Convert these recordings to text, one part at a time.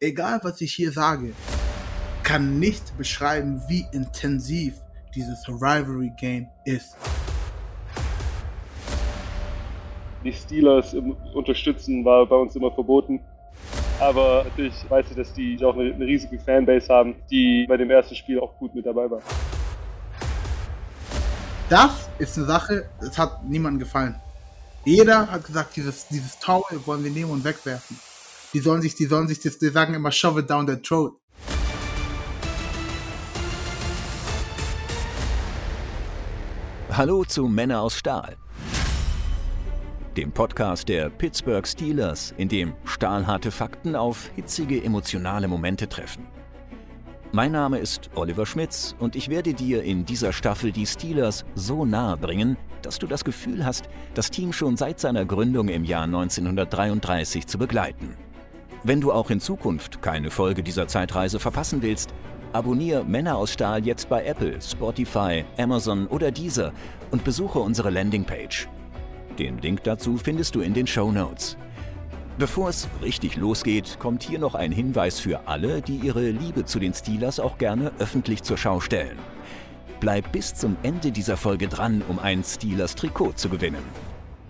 egal was ich hier sage, kann nicht beschreiben, wie intensiv dieses Rivalry Game ist. Die Steelers unterstützen war bei uns immer verboten. Aber natürlich weiß ich, dass die auch eine, eine riesige Fanbase haben, die bei dem ersten Spiel auch gut mit dabei war. Das ist eine Sache, das hat niemandem gefallen. Jeder hat gesagt, dieses, dieses Towel wollen wir nehmen und wegwerfen. Die sollen sich, die sollen sich, das, die sagen immer, shove it down their throat. Hallo zu Männer aus Stahl. Dem Podcast der Pittsburgh Steelers, in dem stahlharte Fakten auf hitzige emotionale Momente treffen. Mein Name ist Oliver Schmitz und ich werde dir in dieser Staffel die Steelers so nahe bringen, dass du das Gefühl hast, das Team schon seit seiner Gründung im Jahr 1933 zu begleiten. Wenn du auch in Zukunft keine Folge dieser Zeitreise verpassen willst, abonniere Männer aus Stahl jetzt bei Apple, Spotify, Amazon oder Deezer und besuche unsere Landingpage. Den Link dazu findest du in den Show Notes. Bevor es richtig losgeht, kommt hier noch ein Hinweis für alle, die ihre Liebe zu den Steelers auch gerne öffentlich zur Schau stellen. Bleib bis zum Ende dieser Folge dran, um ein Steelers Trikot zu gewinnen.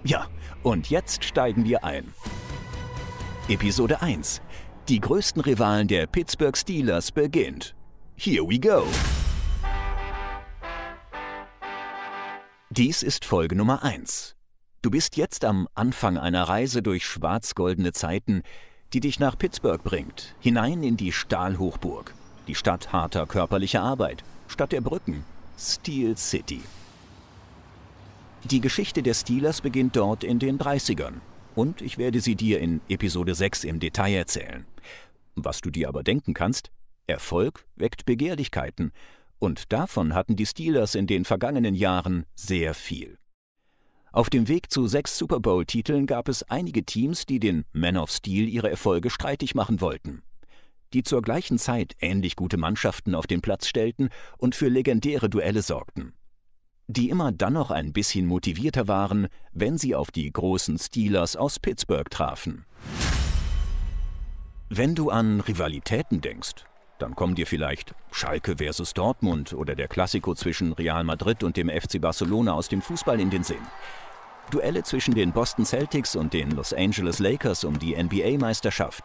Ja, und jetzt steigen wir ein. Episode 1. Die größten Rivalen der Pittsburgh Steelers beginnt. Here we go! Dies ist Folge Nummer 1. Du bist jetzt am Anfang einer Reise durch schwarz-goldene Zeiten, die dich nach Pittsburgh bringt, hinein in die Stahlhochburg, die Stadt harter körperlicher Arbeit, Stadt der Brücken, Steel City. Die Geschichte der Steelers beginnt dort in den 30ern und ich werde sie dir in Episode 6 im Detail erzählen. Was du dir aber denken kannst, Erfolg weckt Begehrlichkeiten und davon hatten die Steelers in den vergangenen Jahren sehr viel. Auf dem Weg zu sechs Super Bowl-Titeln gab es einige Teams, die den Men of Steel ihre Erfolge streitig machen wollten. Die zur gleichen Zeit ähnlich gute Mannschaften auf den Platz stellten und für legendäre Duelle sorgten. Die immer dann noch ein bisschen motivierter waren, wenn sie auf die großen Steelers aus Pittsburgh trafen. Wenn du an Rivalitäten denkst, dann kommen dir vielleicht Schalke versus Dortmund oder der Klassiko zwischen Real Madrid und dem FC Barcelona aus dem Fußball in den Sinn. Duelle zwischen den Boston Celtics und den Los Angeles Lakers um die NBA-Meisterschaft.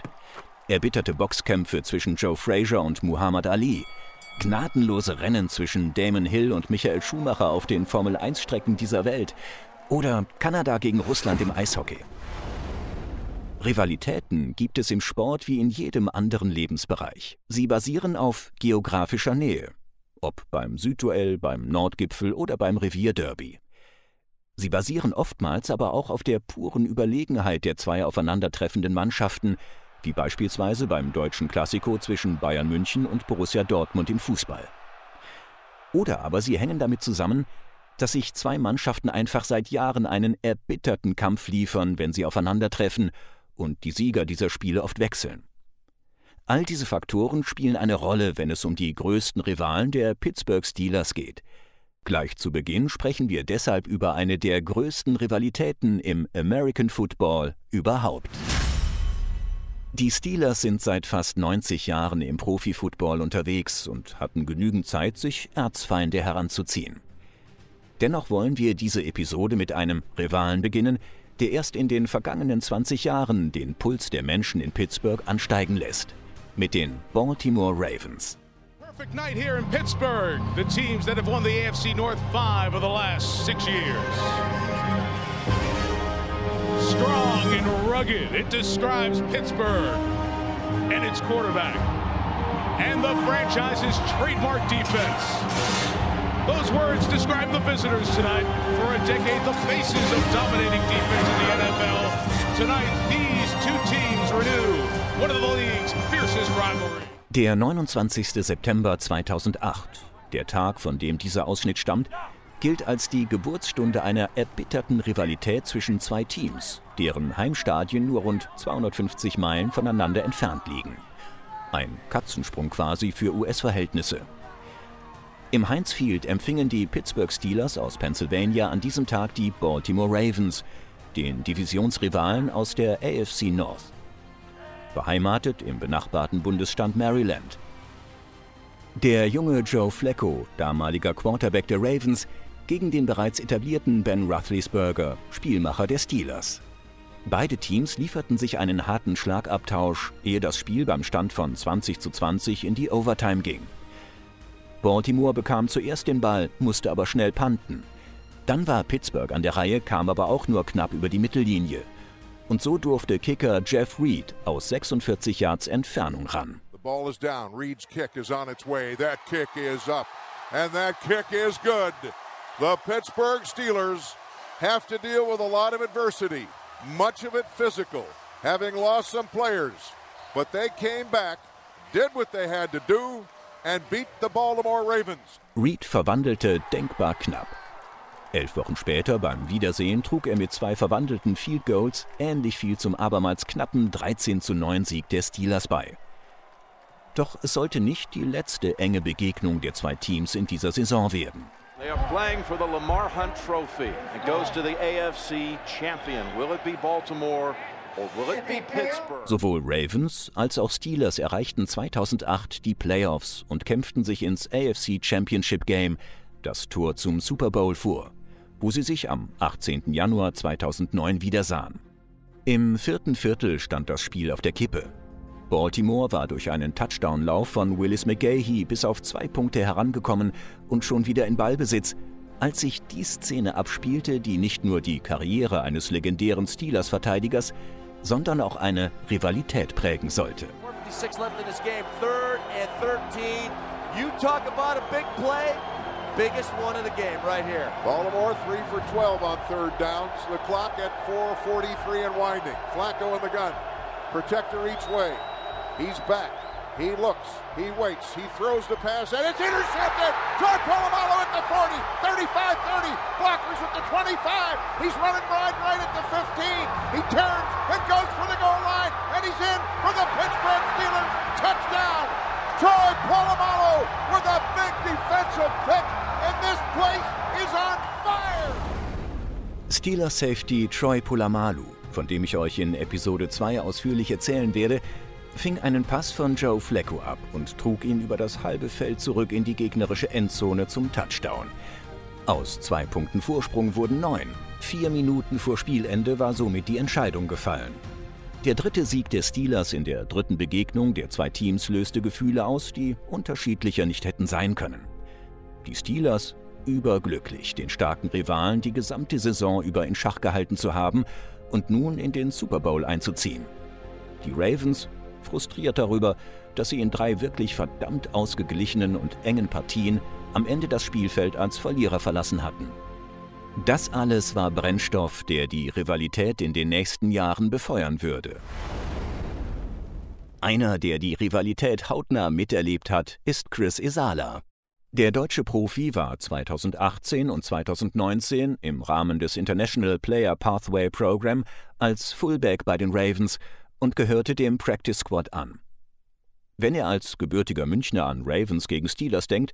Erbitterte Boxkämpfe zwischen Joe Frazier und Muhammad Ali. Gnadenlose Rennen zwischen Damon Hill und Michael Schumacher auf den Formel-1-Strecken dieser Welt. Oder Kanada gegen Russland im Eishockey. Rivalitäten gibt es im Sport wie in jedem anderen Lebensbereich. Sie basieren auf geografischer Nähe. Ob beim Südduell, beim Nordgipfel oder beim Revierderby. Sie basieren oftmals aber auch auf der puren Überlegenheit der zwei aufeinandertreffenden Mannschaften, wie beispielsweise beim deutschen Klassiko zwischen Bayern München und Borussia Dortmund im Fußball. Oder aber sie hängen damit zusammen, dass sich zwei Mannschaften einfach seit Jahren einen erbitterten Kampf liefern, wenn sie aufeinandertreffen und die Sieger dieser Spiele oft wechseln. All diese Faktoren spielen eine Rolle, wenn es um die größten Rivalen der Pittsburgh Steelers geht – Gleich zu Beginn sprechen wir deshalb über eine der größten Rivalitäten im American Football überhaupt. Die Steelers sind seit fast 90 Jahren im Profifootball unterwegs und hatten genügend Zeit, sich Erzfeinde heranzuziehen. Dennoch wollen wir diese Episode mit einem Rivalen beginnen, der erst in den vergangenen 20 Jahren den Puls der Menschen in Pittsburgh ansteigen lässt. Mit den Baltimore Ravens. Perfect night here in Pittsburgh. The teams that have won the AFC North five of the last six years. Strong and rugged, it describes Pittsburgh and its quarterback. And the franchise's trademark defense. Those words describe the visitors tonight. For a decade, the faces of dominating defense in the NFL. Tonight, these two teams renew one of the league's fiercest rivalries. Der 29. September 2008, der Tag, von dem dieser Ausschnitt stammt, gilt als die Geburtsstunde einer erbitterten Rivalität zwischen zwei Teams, deren Heimstadien nur rund 250 Meilen voneinander entfernt liegen. Ein Katzensprung quasi für US-Verhältnisse. Im Heinz Field empfingen die Pittsburgh Steelers aus Pennsylvania an diesem Tag die Baltimore Ravens, den Divisionsrivalen aus der AFC North. beheimatet im benachbarten Bundesstaat Maryland. Der junge Joe Flacco, damaliger Quarterback der Ravens, gegen den bereits etablierten Ben Roethlisberger, Spielmacher der Steelers. Beide Teams lieferten sich einen harten Schlagabtausch, ehe das Spiel beim Stand von 20 zu 20 in die Overtime ging. Baltimore bekam zuerst den Ball, musste aber schnell panten. Dann war Pittsburgh an der Reihe, kam aber auch nur knapp über die Mittellinie. Und so durfte Kicker Jeff Reed aus 46 Yards Entfernung ran. The The Pittsburgh Steelers have to deal with a lot of adversity, much of it physical, having lost some players. But they came back, did what they had to do, and beat the Baltimore Ravens. Reed verwandelte denkbar knapp. Elf Wochen später beim Wiedersehen trug er mit zwei verwandelten Field Goals ähnlich viel zum abermals knappen 13 zu 9 Sieg der Steelers bei. Doch es sollte nicht die letzte enge Begegnung der zwei Teams in dieser Saison werden. They are playing for the Lamar Hunt Trophy. It goes to the AFC champion. Will it be Baltimore Sowohl Ravens als auch Steelers erreichten 2008 die Playoffs und kämpften sich ins AFC Championship Game, das Tor zum Super Bowl vor wo sie sich am 18. Januar 2009 wiedersahen. Im vierten Viertel stand das Spiel auf der Kippe. Baltimore war durch einen Touchdown-Lauf von Willis McGahey bis auf zwei Punkte herangekommen und schon wieder in Ballbesitz, als sich die Szene abspielte, die nicht nur die Karriere eines legendären Steelers-Verteidigers, sondern auch eine Rivalität prägen sollte. You talk about a big play biggest one of the game right here. Baltimore 3 for 12 on third downs. The clock at 4.43 and winding. Flacco in the gun. Protector each way. He's back. He looks. He waits. He throws the pass, and it's intercepted. Troy Polamalu at the 40, 35 30. Blockers at the 25. He's running right, right at the 15. He turns and goes for the goal line, and he's in for the Pittsburgh Steelers. Touchdown. Troy Polamalu with a big defensive pick and this place is on fire! Steelers Safety Troy Polamalu, von dem ich euch in Episode 2 ausführlich erzählen werde, fing einen Pass von Joe Flacco ab und trug ihn über das halbe Feld zurück in die gegnerische Endzone zum Touchdown. Aus zwei Punkten Vorsprung wurden neun. Vier Minuten vor Spielende war somit die Entscheidung gefallen. Der dritte Sieg der Steelers in der dritten Begegnung der zwei Teams löste Gefühle aus, die unterschiedlicher nicht hätten sein können. Die Steelers überglücklich, den starken Rivalen die gesamte Saison über in Schach gehalten zu haben und nun in den Super Bowl einzuziehen. Die Ravens frustriert darüber, dass sie in drei wirklich verdammt ausgeglichenen und engen Partien am Ende das Spielfeld als Verlierer verlassen hatten. Das alles war Brennstoff, der die Rivalität in den nächsten Jahren befeuern würde. Einer, der die Rivalität hautnah miterlebt hat, ist Chris Isala. Der deutsche Profi war 2018 und 2019 im Rahmen des International Player Pathway Program als Fullback bei den Ravens und gehörte dem Practice Squad an. Wenn er als gebürtiger Münchner an Ravens gegen Steelers denkt,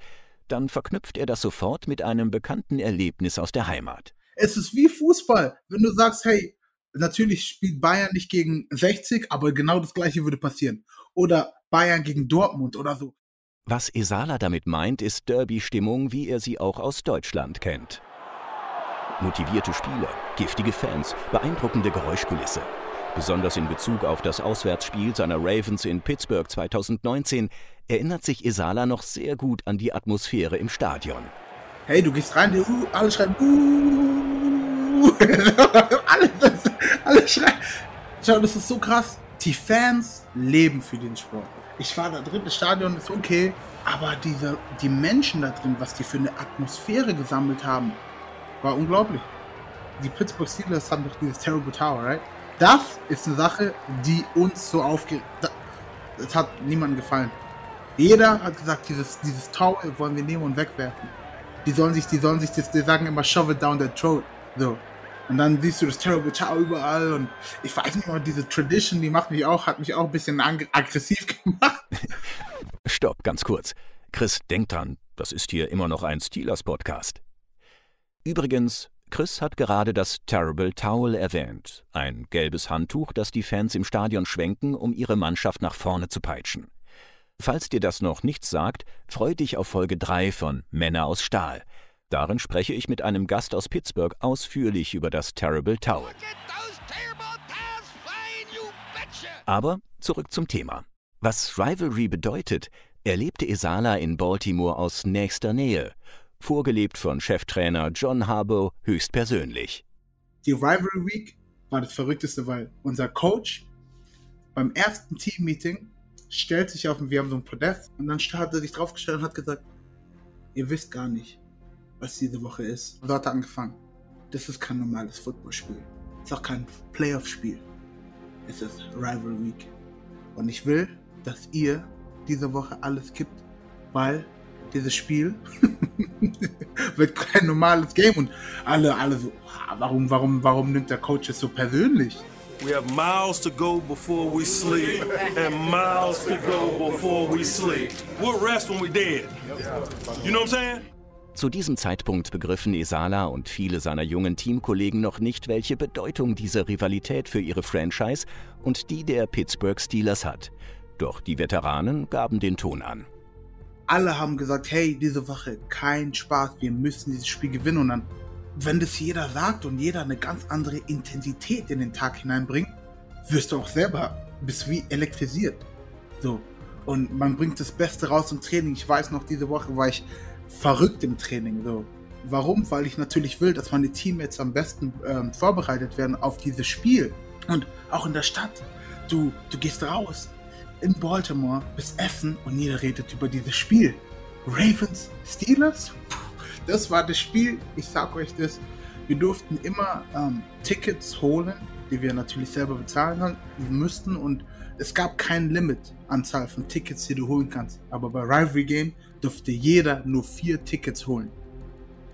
dann verknüpft er das sofort mit einem bekannten Erlebnis aus der Heimat. Es ist wie Fußball, wenn du sagst, hey, natürlich spielt Bayern nicht gegen 60, aber genau das gleiche würde passieren. Oder Bayern gegen Dortmund oder so. Was Esala damit meint, ist Derby-Stimmung, wie er sie auch aus Deutschland kennt. Motivierte Spieler, giftige Fans, beeindruckende Geräuschkulisse. Besonders in Bezug auf das Auswärtsspiel seiner Ravens in Pittsburgh 2019 erinnert sich Esala noch sehr gut an die Atmosphäre im Stadion. Hey, du gehst rein, uh, alle schreien, uh, alle, alle schreien. Schau, das ist so krass. Die Fans leben für den Sport ich war da drin, das Stadion ist okay, aber diese, die Menschen da drin, was die für eine Atmosphäre gesammelt haben, war unglaublich. Die Pittsburgh Steelers haben doch dieses Terrible Tower, right? Das ist eine Sache, die uns so aufgeregt. Das hat niemandem gefallen. Jeder hat gesagt, dieses, dieses Tower wollen wir nehmen und wegwerfen. Die sollen sich, die sollen sich, das, die sagen immer, shove it down the throat. So. Und dann siehst du das Terrible Tower überall und ich weiß nicht mal, diese Tradition, die macht mich auch, hat mich auch ein bisschen aggressiv gemacht. Stopp, ganz kurz. Chris, denk dran, das ist hier immer noch ein Steelers-Podcast. Übrigens, Chris hat gerade das Terrible Towel erwähnt, ein gelbes Handtuch, das die Fans im Stadion schwenken, um ihre Mannschaft nach vorne zu peitschen. Falls dir das noch nichts sagt, freu dich auf Folge 3 von Männer aus Stahl. Darin spreche ich mit einem Gast aus Pittsburgh ausführlich über das Terrible Towel. Aber zurück zum Thema. Was Rivalry bedeutet, erlebte Esala in Baltimore aus nächster Nähe vorgelebt von Cheftrainer John Harbaugh höchstpersönlich. Die Rivalry Week war das Verrückteste, weil unser Coach beim ersten Team-Meeting stellt sich auf, wir haben so ein Podest und dann hat er sich draufgestellt und hat gesagt, ihr wisst gar nicht, was diese Woche ist. Und dort hat er angefangen. Das ist kein normales Footballspiel. Es ist auch kein Playoff-Spiel. Es ist Rivalry Week. Und ich will, dass ihr diese Woche alles kippt, weil dieses Spiel wird kein normales Game und alle, alle so, warum, warum, warum nimmt der Coach es so persönlich? We have miles to go before we sleep and miles to go before we sleep. We'll rest when we're dead. You know what I'm saying? Zu diesem Zeitpunkt begriffen Esala und viele seiner jungen Teamkollegen noch nicht, welche Bedeutung diese Rivalität für ihre Franchise und die der Pittsburgh Steelers hat. Doch die Veteranen gaben den Ton an alle haben gesagt, hey, diese Woche kein Spaß, wir müssen dieses Spiel gewinnen. Und dann, wenn das jeder sagt und jeder eine ganz andere Intensität in den Tag hineinbringt, wirst du auch selber, bist wie elektrisiert. So. Und man bringt das Beste raus im Training. Ich weiß noch, diese Woche war ich verrückt im Training. So. Warum? Weil ich natürlich will, dass meine Teammates am besten ähm, vorbereitet werden auf dieses Spiel. Und auch in der Stadt. Du, du gehst raus, in Baltimore bis Essen und jeder redet über dieses Spiel. Ravens, Steelers? Das war das Spiel. Ich sag euch das. Wir durften immer ähm, Tickets holen, die wir natürlich selber bezahlen müssten und es gab kein Limit Anzahl von Tickets, die du holen kannst. Aber bei Rivalry Game durfte jeder nur vier Tickets holen,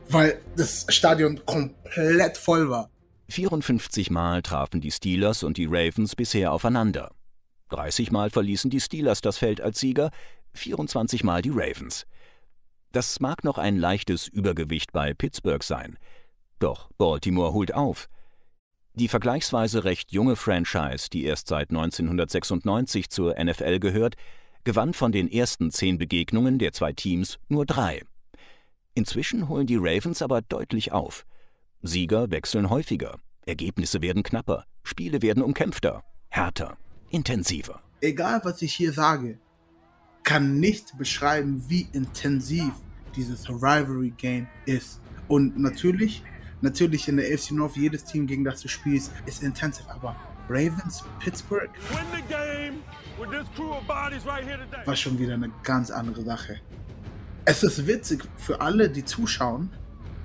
weil das Stadion komplett voll war. 54 Mal trafen die Steelers und die Ravens bisher aufeinander. 30 Mal verließen die Steelers das Feld als Sieger, 24 Mal die Ravens. Das mag noch ein leichtes Übergewicht bei Pittsburgh sein. Doch Baltimore holt auf. Die vergleichsweise recht junge Franchise, die erst seit 1996 zur NFL gehört, gewann von den ersten zehn Begegnungen der zwei Teams nur drei. Inzwischen holen die Ravens aber deutlich auf. Sieger wechseln häufiger, Ergebnisse werden knapper, Spiele werden umkämpfter, härter intensiver. Egal, was ich hier sage, kann nicht beschreiben, wie intensiv dieses Rivalry Game ist. Und natürlich, natürlich in der AFC North, jedes Team, gegen das du spielst, ist intensiv. Aber Ravens, Pittsburgh war schon wieder eine ganz andere Sache. Es ist witzig für alle, die zuschauen,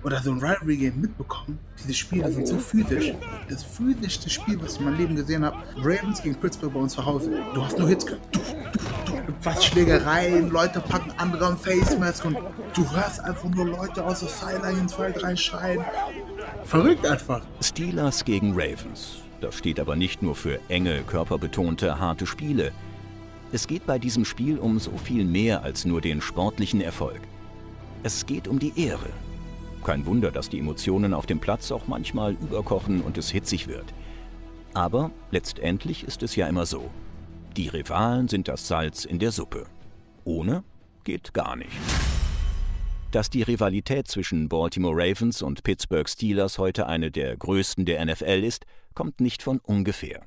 oder so ein Rivalry Game mitbekommen. Diese Spiele sind so physisch. Das physischste Spiel, was ich in meinem Leben gesehen habe. Ravens gegen Pittsburgh bei uns zu Hause. Du hast nur Hits gehört. Du, du, du. Was Schlägereien, Leute packen andere am Face Mask und du hörst einfach nur Leute aus der Sideline ins Feld reinschreien. Verrückt einfach. Steelers gegen Ravens. Das steht aber nicht nur für enge, körperbetonte, harte Spiele. Es geht bei diesem Spiel um so viel mehr als nur den sportlichen Erfolg. Es geht um die Ehre, kein Wunder, dass die Emotionen auf dem Platz auch manchmal überkochen und es hitzig wird. Aber letztendlich ist es ja immer so. Die Rivalen sind das Salz in der Suppe. Ohne geht gar nicht. Dass die Rivalität zwischen Baltimore Ravens und Pittsburgh Steelers heute eine der größten der NFL ist, kommt nicht von ungefähr.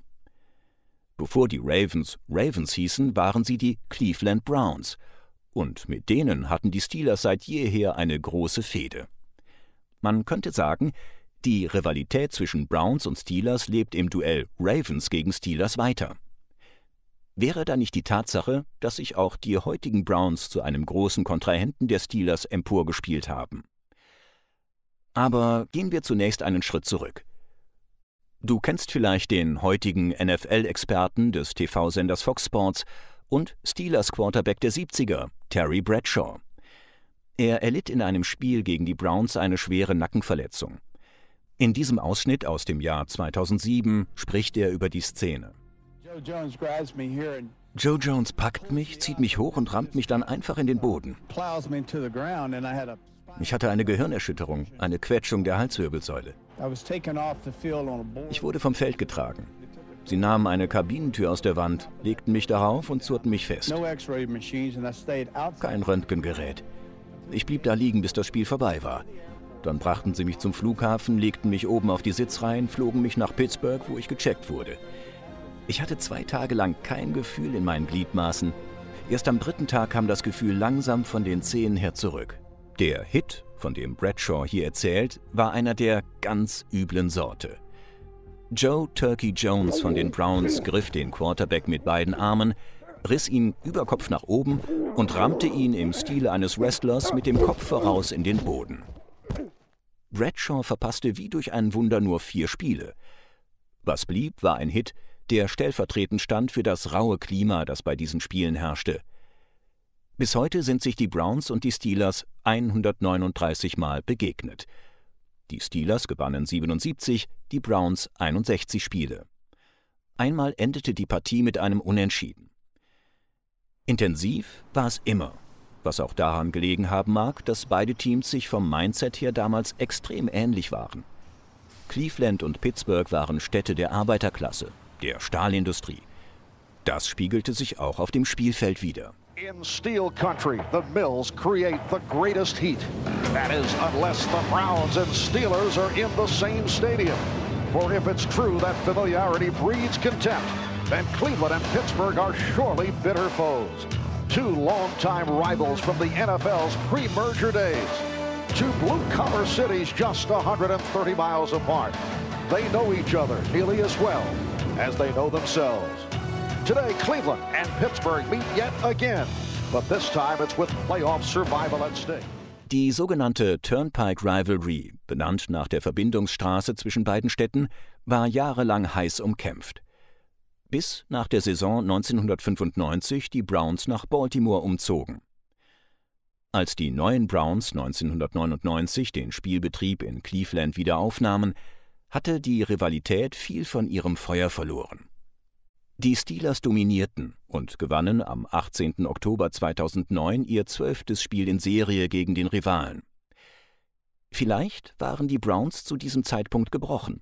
Bevor die Ravens Ravens hießen, waren sie die Cleveland Browns, und mit denen hatten die Steelers seit jeher eine große Fehde. Man könnte sagen, die Rivalität zwischen Browns und Steelers lebt im Duell Ravens gegen Steelers weiter. Wäre da nicht die Tatsache, dass sich auch die heutigen Browns zu einem großen Kontrahenten der Steelers emporgespielt haben? Aber gehen wir zunächst einen Schritt zurück. Du kennst vielleicht den heutigen NFL-Experten des TV-Senders Fox Sports und Steelers Quarterback der 70er, Terry Bradshaw. Er erlitt in einem Spiel gegen die Browns eine schwere Nackenverletzung. In diesem Ausschnitt aus dem Jahr 2007 spricht er über die Szene. Joe Jones packt mich, zieht mich hoch und rammt mich dann einfach in den Boden. Ich hatte eine Gehirnerschütterung, eine Quetschung der Halswirbelsäule. Ich wurde vom Feld getragen. Sie nahmen eine Kabinentür aus der Wand, legten mich darauf und zurten mich fest. Kein Röntgengerät. Ich blieb da liegen, bis das Spiel vorbei war. Dann brachten sie mich zum Flughafen, legten mich oben auf die Sitzreihen, flogen mich nach Pittsburgh, wo ich gecheckt wurde. Ich hatte zwei Tage lang kein Gefühl in meinen Gliedmaßen. Erst am dritten Tag kam das Gefühl langsam von den Zehen her zurück. Der Hit, von dem Bradshaw hier erzählt, war einer der ganz üblen Sorte. Joe Turkey Jones von den Browns griff den Quarterback mit beiden Armen, riss ihn über Kopf nach oben und rammte ihn im Stile eines Wrestlers mit dem Kopf voraus in den Boden. Bradshaw verpasste wie durch ein Wunder nur vier Spiele. Was blieb, war ein Hit, der stellvertretend stand für das raue Klima, das bei diesen Spielen herrschte. Bis heute sind sich die Browns und die Steelers 139 Mal begegnet. Die Steelers gewannen 77, die Browns 61 Spiele. Einmal endete die Partie mit einem Unentschieden. Intensiv war es immer, was auch daran gelegen haben mag, dass beide Teams sich vom Mindset her damals extrem ähnlich waren. Cleveland und Pittsburgh waren Städte der Arbeiterklasse, der Stahlindustrie. Das spiegelte sich auch auf dem Spielfeld wider. In steel country, the Mills create the greatest heat. That is, unless the Browns and Steelers are in the same stadium. For if it's true that familiarity breeds contempt, then Cleveland and Pittsburgh are surely bitter foes. Two longtime rivals from the NFL's pre-merger days. Two blue-collar cities just 130 miles apart. They know each other nearly as well as they know themselves. Today, Cleveland and Pittsburgh meet yet again, but this time it's with playoff survival at stake. Die sogenannte Turnpike Rivalry, benannt nach der Verbindungsstraße zwischen beiden Städten, war jahrelang heiß umkämpft. Bis nach der Saison 1995 die Browns nach Baltimore umzogen. Als die neuen Browns 1999 den Spielbetrieb in Cleveland wieder aufnahmen, hatte die Rivalität viel von ihrem Feuer verloren. Die Steelers dominierten und gewannen am 18. Oktober 2009 ihr zwölftes Spiel in Serie gegen den Rivalen. Vielleicht waren die Browns zu diesem Zeitpunkt gebrochen.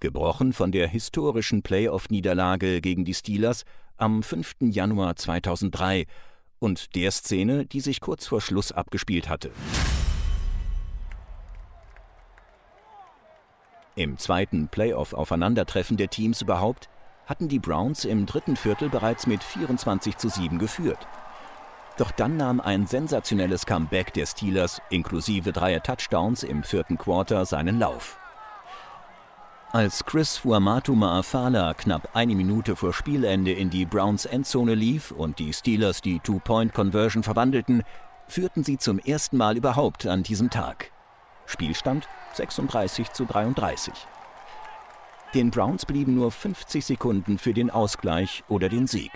Gebrochen von der historischen Playoff-Niederlage gegen die Steelers am 5. Januar 2003 und der Szene, die sich kurz vor Schluss abgespielt hatte. Im zweiten Playoff-Aufeinandertreffen der Teams überhaupt hatten die Browns im dritten Viertel bereits mit 24 zu 7 geführt. Doch dann nahm ein sensationelles Comeback der Steelers inklusive dreier Touchdowns im vierten Quarter seinen Lauf. Als Chris Fuamatu Maafala knapp eine Minute vor Spielende in die Browns Endzone lief und die Steelers die Two-Point-Conversion verwandelten, führten sie zum ersten Mal überhaupt an diesem Tag. Spielstand 36 zu 33. Den Browns blieben nur 50 Sekunden für den Ausgleich oder den Sieg.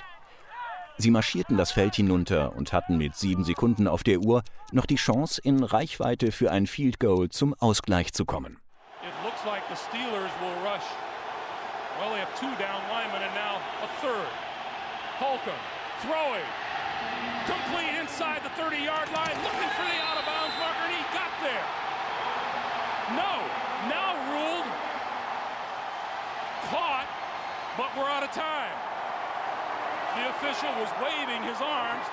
Sie marschierten das Feld hinunter und hatten mit sieben Sekunden auf der Uhr noch die Chance, in Reichweite für ein Field Goal zum Ausgleich zu kommen. Complete inside the 30-yard line, looking for the out-of-bounds marker, and he got there. No, now ruled. Caught, but we're out of time. The official was waving his arms,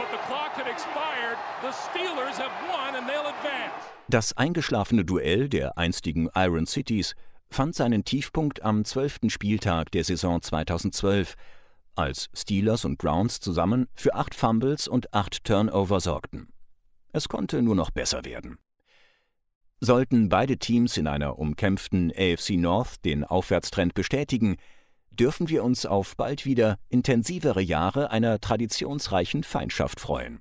but the clock had expired. The Steelers have won and they'll advance. Das eingeschlafene Duell der einstigen Iron Cities fand seinen Tiefpunkt am zwölften Spieltag der Saison 2012, als Steelers und Browns zusammen für acht Fumbles und acht Turnover sorgten. Es konnte nur noch besser werden. Sollten beide Teams in einer umkämpften AFC North den Aufwärtstrend bestätigen, dürfen wir uns auf bald wieder intensivere Jahre einer traditionsreichen Feindschaft freuen.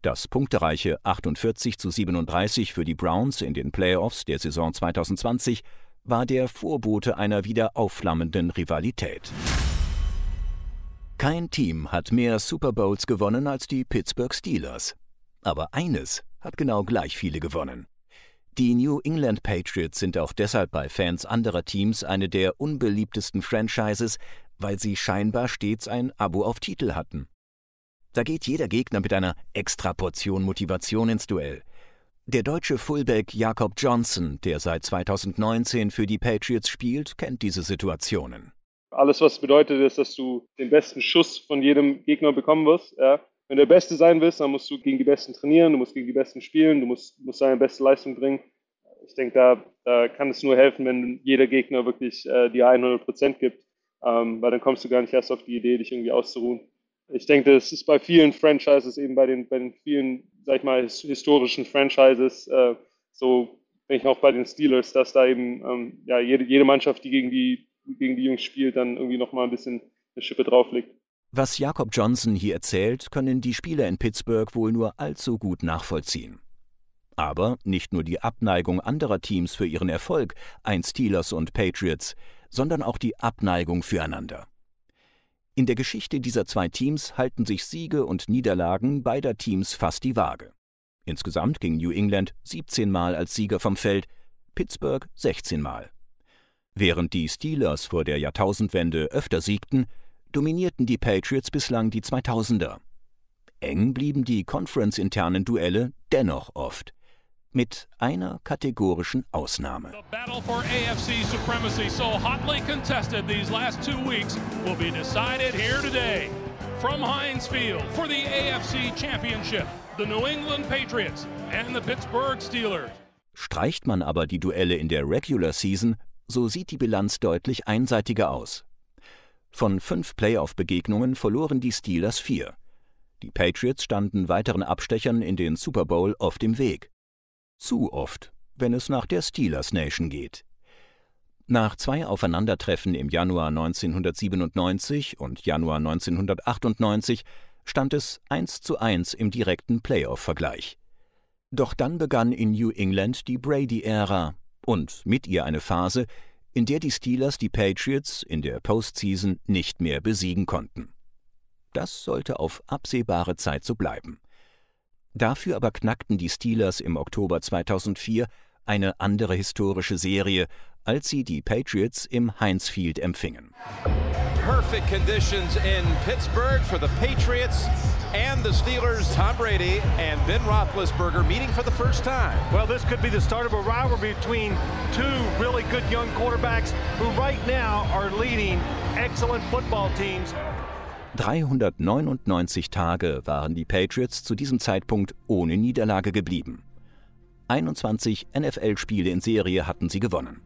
Das punktereiche 48 zu 37 für die Browns in den Playoffs der Saison 2020 war der Vorbote einer wieder aufflammenden Rivalität. Kein Team hat mehr Super Bowls gewonnen als die Pittsburgh Steelers. Aber eines hat genau gleich viele gewonnen. Die New England Patriots sind auch deshalb bei Fans anderer Teams eine der unbeliebtesten Franchises, weil sie scheinbar stets ein Abo auf Titel hatten. Da geht jeder Gegner mit einer Extraportion Motivation ins Duell. Der deutsche Fullback Jakob Johnson, der seit 2019 für die Patriots spielt, kennt diese Situationen. Alles, was bedeutet, ist, dass du den besten Schuss von jedem Gegner bekommen wirst. Ja. Wenn du der Beste sein willst, dann musst du gegen die Besten trainieren, du musst gegen die Besten spielen, du musst, musst deine beste Leistung bringen. Ich denke, da, da kann es nur helfen, wenn jeder Gegner wirklich äh, die 100 Prozent gibt, ähm, weil dann kommst du gar nicht erst auf die Idee, dich irgendwie auszuruhen. Ich denke, das ist bei vielen Franchises, eben bei den, bei den vielen, sag ich mal, historischen Franchises, äh, so denke ich auch bei den Steelers, dass da eben ähm, ja, jede, jede Mannschaft, die gegen die, gegen die Jungs spielt, dann irgendwie nochmal ein bisschen eine Schippe drauflegt. Was Jakob Johnson hier erzählt, können die Spieler in Pittsburgh wohl nur allzu gut nachvollziehen. Aber nicht nur die Abneigung anderer Teams für ihren Erfolg, ein Steelers und Patriots, sondern auch die Abneigung füreinander. In der Geschichte dieser zwei Teams halten sich Siege und Niederlagen beider Teams fast die Waage. Insgesamt ging New England 17 Mal als Sieger vom Feld, Pittsburgh 16 Mal. Während die Steelers vor der Jahrtausendwende öfter siegten, dominierten die Patriots bislang die 2000er. Eng blieben die conference-internen Duelle dennoch oft. Mit einer kategorischen Ausnahme. The battle for AFC supremacy so hotly contested these last two weeks will be decided here today. From Heinz Field for the AFC Championship, the New England Patriots and the Pittsburgh Steelers. Streicht man aber die Duelle in der Regular Season, so sieht die Bilanz deutlich einseitiger aus. Von fünf Playoff-Begegnungen verloren die Steelers vier. Die Patriots standen weiteren Abstechern in den Super Bowl oft im Weg. Zu oft, wenn es nach der Steelers Nation geht. Nach zwei Aufeinandertreffen im Januar 1997 und Januar 1998 stand es 1 zu 1 im direkten Playoff-Vergleich. Doch dann begann in New England die Brady-Ära und mit ihr eine Phase, in der die Steelers die Patriots in der Postseason nicht mehr besiegen konnten. Das sollte auf absehbare Zeit so bleiben. Dafür aber knackten die Steelers im Oktober 2004 eine andere historische Serie, als sie die Patriots im Heinz Field empfingen. Perfect conditions in Pittsburgh for the Patriots and the Steelers. Tom Brady and Ben Roethlisberger meeting for the first time. Well, this could be the start of a rivalry between two really good young quarterbacks who right now are leading excellent football teams. 399 Tage waren die Patriots zu diesem Zeitpunkt ohne Niederlage geblieben. 21 NFL-Spiele in Serie hatten sie gewonnen.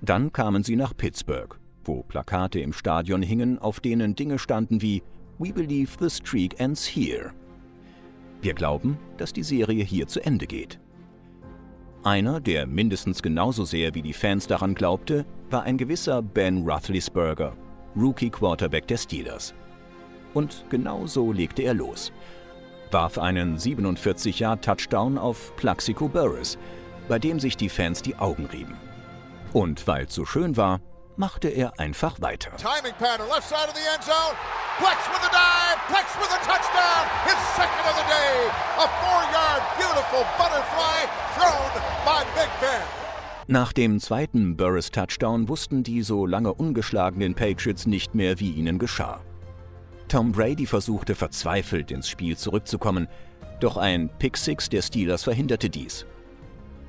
Dann kamen sie nach Pittsburgh, wo Plakate im Stadion hingen, auf denen Dinge standen wie We believe the streak ends here. Wir glauben, dass die Serie hier zu Ende geht. Einer, der mindestens genauso sehr wie die Fans daran glaubte, war ein gewisser Ben Roethlisberger, Rookie-Quarterback der Steelers. Und genau so legte er los. Warf einen 47-Jahr-Touchdown auf Plaxico Burris, bei dem sich die Fans die Augen rieben. Und weil es so schön war, machte er einfach weiter. Timing pattern, left side of the end zone. Plex with a dive, Plex with a touchdown, his second of the day. A four-yard beautiful butterfly thrown by Big Ben. Nach dem zweiten Burris-Touchdown wussten die so lange ungeschlagenen Patriots nicht mehr, wie ihnen geschah. Tom Brady versuchte verzweifelt ins Spiel zurückzukommen, doch ein Pick-Six der Steelers verhinderte dies.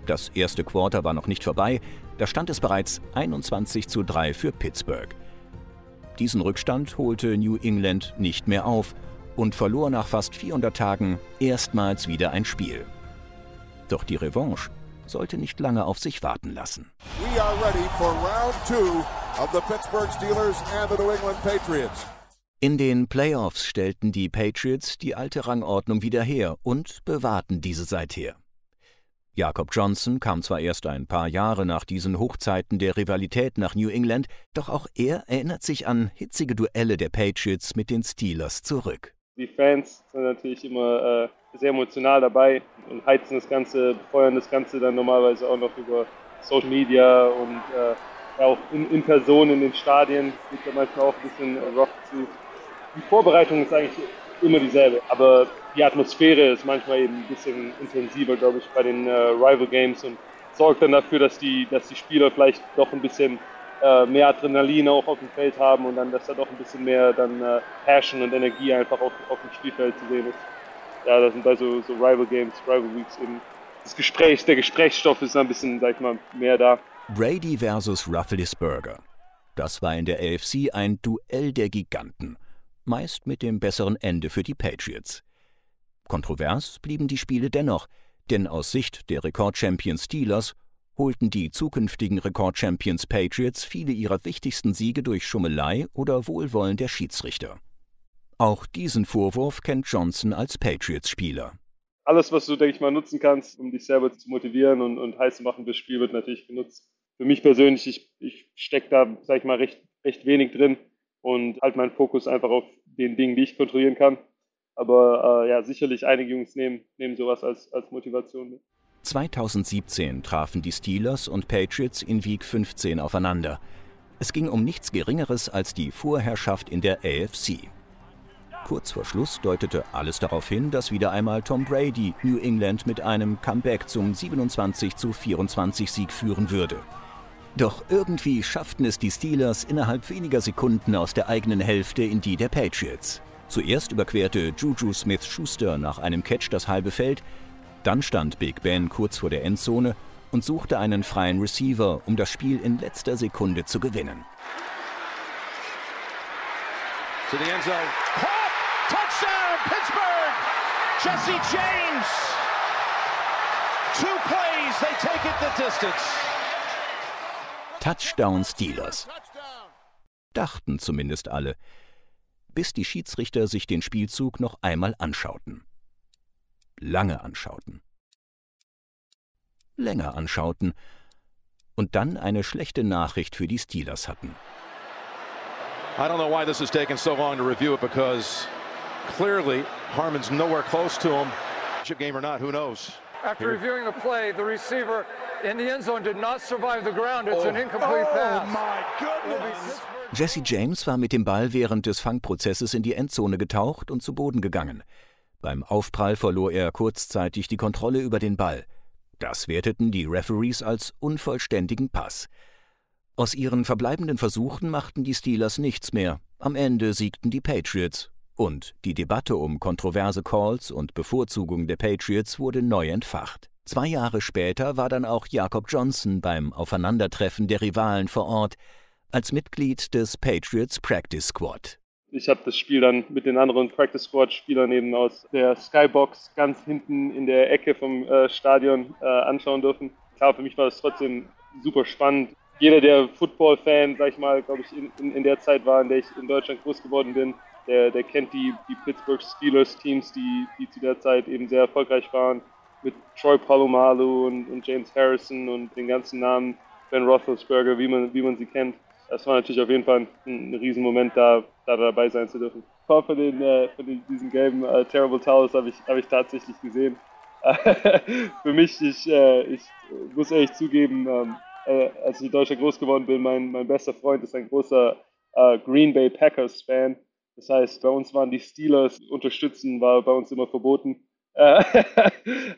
Das erste Quarter war noch nicht vorbei, da stand es bereits 21 zu 3 für Pittsburgh. Diesen Rückstand holte New England nicht mehr auf und verlor nach fast 400 Tagen erstmals wieder ein Spiel. Doch die Revanche sollte nicht lange auf sich warten lassen. We are ready for round two of the Pittsburgh Steelers and the New England Patriots. In den Playoffs stellten die Patriots die alte Rangordnung wieder her und bewahrten diese seither. Jakob Johnson kam zwar erst ein paar Jahre nach diesen Hochzeiten der Rivalität nach New England, doch auch er erinnert sich an hitzige Duelle der Patriots mit den Steelers zurück. Die Fans sind natürlich immer äh, sehr emotional dabei und heizen das Ganze, befeuern das Ganze dann normalerweise auch noch über Social Media und äh, auch in, in, Person in den Stadien geht da manchmal auch ein bisschen Rock zu. Die Vorbereitung ist eigentlich immer dieselbe. Aber die Atmosphäre ist manchmal eben ein bisschen intensiver, glaube ich, bei den äh, Rival Games und sorgt dann dafür, dass die, dass die Spieler vielleicht doch ein bisschen äh, mehr Adrenalin auch auf dem Feld haben und dann, dass da doch ein bisschen mehr dann äh, Passion und Energie einfach auf, auf dem Spielfeld zu sehen ist. Ja, das sind bei so, so Rival Games, Rival Weeks eben das Gespräch, der Gesprächsstoff ist ein bisschen, sag ich mal, mehr da. Brady versus Rufflesburger. Das war in der AFC ein Duell der Giganten, meist mit dem besseren Ende für die Patriots. Kontrovers blieben die Spiele dennoch, denn aus Sicht der Rekordchampions Steelers holten die zukünftigen Rekordchampions Patriots viele ihrer wichtigsten Siege durch Schummelei oder Wohlwollen der Schiedsrichter. Auch diesen Vorwurf kennt Johnson als Patriots-Spieler. Alles, was du, denke ich mal, nutzen kannst, um dich selber zu motivieren und, und heiß zu machen fürs Spiel, wird natürlich genutzt. Für mich persönlich, ich, ich stecke da, sag ich mal, recht, recht wenig drin und halte meinen Fokus einfach auf den Dingen, die ich kontrollieren kann. Aber äh, ja, sicherlich einige Jungs nehmen, nehmen sowas als, als Motivation mit. 2017 trafen die Steelers und Patriots in Week 15 aufeinander. Es ging um nichts Geringeres als die Vorherrschaft in der AFC. Kurz vor Schluss deutete alles darauf hin, dass wieder einmal Tom Brady New England mit einem Comeback zum 27 zu 24 Sieg führen würde. Doch irgendwie schafften es die Steelers innerhalb weniger Sekunden aus der eigenen Hälfte in die der Patriots. Zuerst überquerte Juju Smith-Schuster nach einem Catch das halbe Feld, dann stand Big Ben kurz vor der Endzone und suchte einen freien Receiver, um das Spiel in letzter Sekunde zu gewinnen. To the end zone. Touchdown, Pittsburgh! Jesse James! Two plays, they take it the distance. Touchdown Steelers. Dachten zumindest alle, bis die Schiedsrichter sich den Spielzug noch einmal anschauten lange anschauten. Länger anschauten und dann eine schlechte Nachricht für die Steelers hatten. I don't know why this has taken so long to review it because clearly Harmon's nowhere close to him. Chip game or not, who knows? After reviewing the play, the receiver in the end zone did not survive the ground. It's oh. an incomplete oh, pass. Oh my goodness. Jesse James war mit dem Ball während des Fangprozesses in die Endzone getaucht und zu Boden gegangen. Beim Aufprall verlor er kurzzeitig die Kontrolle über den Ball. Das werteten die Referees als unvollständigen Pass. Aus ihren verbleibenden Versuchen machten die Steelers nichts mehr. Am Ende siegten die Patriots. Und die Debatte um kontroverse Calls und Bevorzugung der Patriots wurde neu entfacht. Zwei Jahre später war dann auch Jakob Johnson beim Aufeinandertreffen der Rivalen vor Ort als Mitglied des Patriots Practice Squad ich habe das Spiel dann mit den anderen Practice Squad Spielern eben aus der Skybox ganz hinten in der Ecke vom äh, Stadion äh, anschauen dürfen. Klar, für mich war es trotzdem super spannend. Jeder, der Football-Fan, sag ich mal, glaube ich, in, in, der Zeit war, in der ich in Deutschland groß geworden bin, der, der kennt die, die Pittsburgh Steelers Teams, die, die zu der Zeit eben sehr erfolgreich waren, mit Troy Palomalu und, und James Harrison und den ganzen Namen Ben Roethlisberger, wie man, wie man sie kennt das war natürlich auf jeden Fall ein, ein Riesenmoment, da, da dabei sein zu dürfen. Ein paar von, den, äh, von den, diesen gelben äh, Terrible Towers habe ich, hab ich tatsächlich gesehen. Für mich, ich, äh, ich muss ehrlich zugeben, ähm, äh, als ich in Deutschland groß geworden bin, mein, mein bester Freund ist ein großer äh, Green Bay Packers Fan. Das heißt, bei uns waren die Steelers unterstützen, war bei uns immer verboten.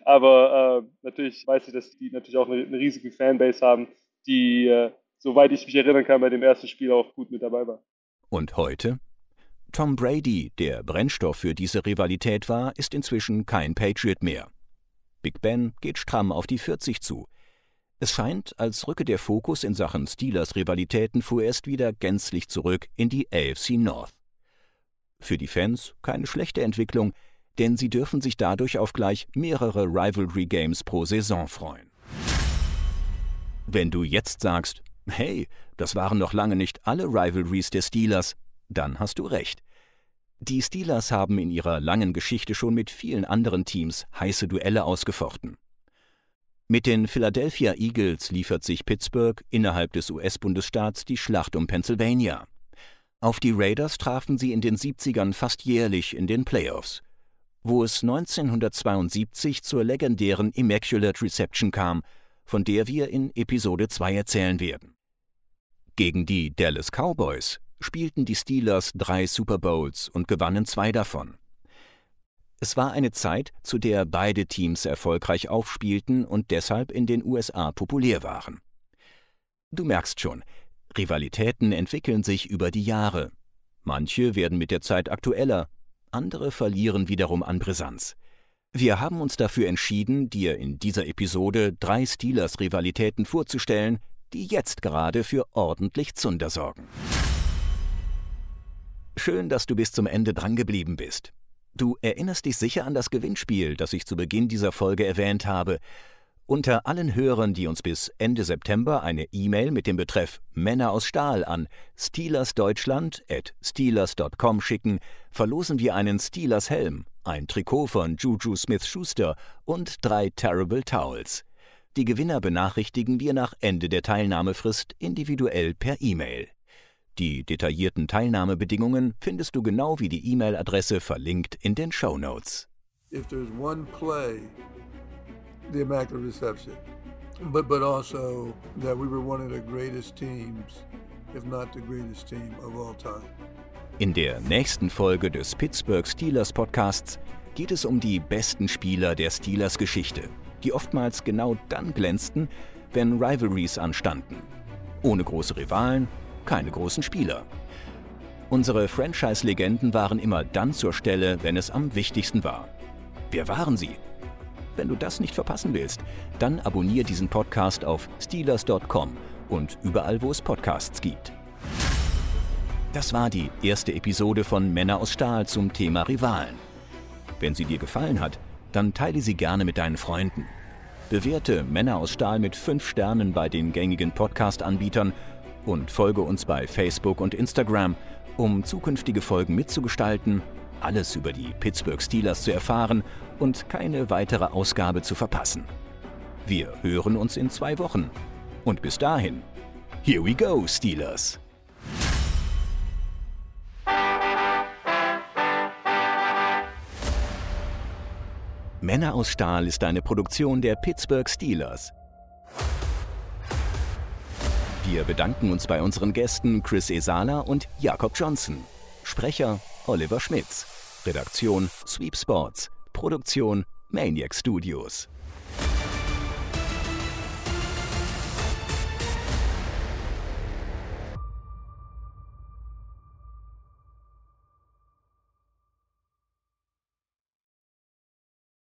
aber äh, natürlich weiß ich, dass die natürlich auch eine, eine riesige Fanbase haben, die soweit ich mich erinnern kann, bei dem ersten Spiel auch gut mit dabei war. Und heute? Tom Brady, der Brennstoff für diese Rivalität war, ist inzwischen kein Patriot mehr. Big Ben geht stramm auf die 40 zu. Es scheint, als rücke der Fokus in Sachen Steelers Rivalitäten vorerst wieder gänzlich zurück in die AFC North. Für die Fans keine schlechte Entwicklung, denn sie dürfen sich dadurch auf gleich mehrere Rivalry Games pro Saison freuen. Wenn du jetzt sagst, Hey, das waren noch lange nicht alle Rivalries der Steelers. Dann hast du recht. Die Steelers haben in ihrer langen Geschichte schon mit vielen anderen Teams heiße Duelle ausgefochten. Mit den Philadelphia Eagles liefert sich Pittsburgh innerhalb des US-Bundesstaats die Schlacht um Pennsylvania. Auf die Raiders trafen sie in den 70ern fast jährlich in den Playoffs, wo es 1972 zur legendären Immaculate Reception kam, von der wir in Episode 2 erzählen werden. Gegen die Dallas Cowboys spielten die Steelers drei Super Bowls und gewannen zwei davon. Es war eine Zeit, zu der beide Teams erfolgreich aufspielten und deshalb in den USA populär waren. Du merkst schon, Rivalitäten entwickeln sich über die Jahre. Manche werden mit der Zeit aktueller, andere verlieren wiederum an Brisanz. Wir haben uns dafür entschieden, dir in dieser Episode drei Steelers-Rivalitäten vorzustellen, die jetzt gerade für ordentlich Zunder sorgen. Schön, dass du bis zum Ende drangeblieben bist. Du erinnerst dich sicher an das Gewinnspiel, das ich zu Beginn dieser Folge erwähnt habe. Unter allen Hörern, die uns bis Ende September eine E-Mail mit dem Betreff Männer aus Stahl an steelersdeutschland at steelers.com schicken, verlosen wir einen Steelers Helm, ein Trikot von Juju Smith-Schuster und drei Terrible Towels. Die Gewinner benachrichtigen wir nach Ende der Teilnahmefrist individuell per E-Mail. Die detaillierten Teilnahmebedingungen findest du genau wie die E-Mail-Adresse verlinkt in den Show Notes. The Immaculate Reception, but but also that we were one of the greatest teams, if not the greatest team of all time. In der nächsten Folge des Pittsburgh Steelers Podcasts geht es um die besten Spieler der Steelers Geschichte, die oftmals genau dann glänzten, wenn Rivalries anstanden. Ohne große Rivalen, keine großen Spieler. Unsere Franchise-Legenden waren immer dann zur Stelle, wenn es am wichtigsten war. Wer waren sie? Wenn du das nicht verpassen willst, dann abonniere diesen Podcast auf steelers.com und überall, wo es Podcasts gibt. Das war die erste Episode von Männer aus Stahl zum Thema Rivalen. Wenn sie dir gefallen hat, dann teile sie gerne mit deinen Freunden. Bewerte Männer aus Stahl mit 5 Sternen bei den gängigen Podcast-Anbietern und folge uns bei Facebook und Instagram, um zukünftige Folgen mitzugestalten, alles über die Pittsburgh Steelers zu erfahren und keine weitere Ausgabe zu verpassen. Wir hören uns in zwei Wochen. Und bis dahin, here we go, Steelers! Männer aus Stahl ist eine Produktion der Pittsburgh Steelers. Wir bedanken uns bei unseren Gästen Chris Esala und Jakob Johnson. Sprecher Oliver Schmitz. Redaktion Sweep Sports. Produktion Maniac Studios.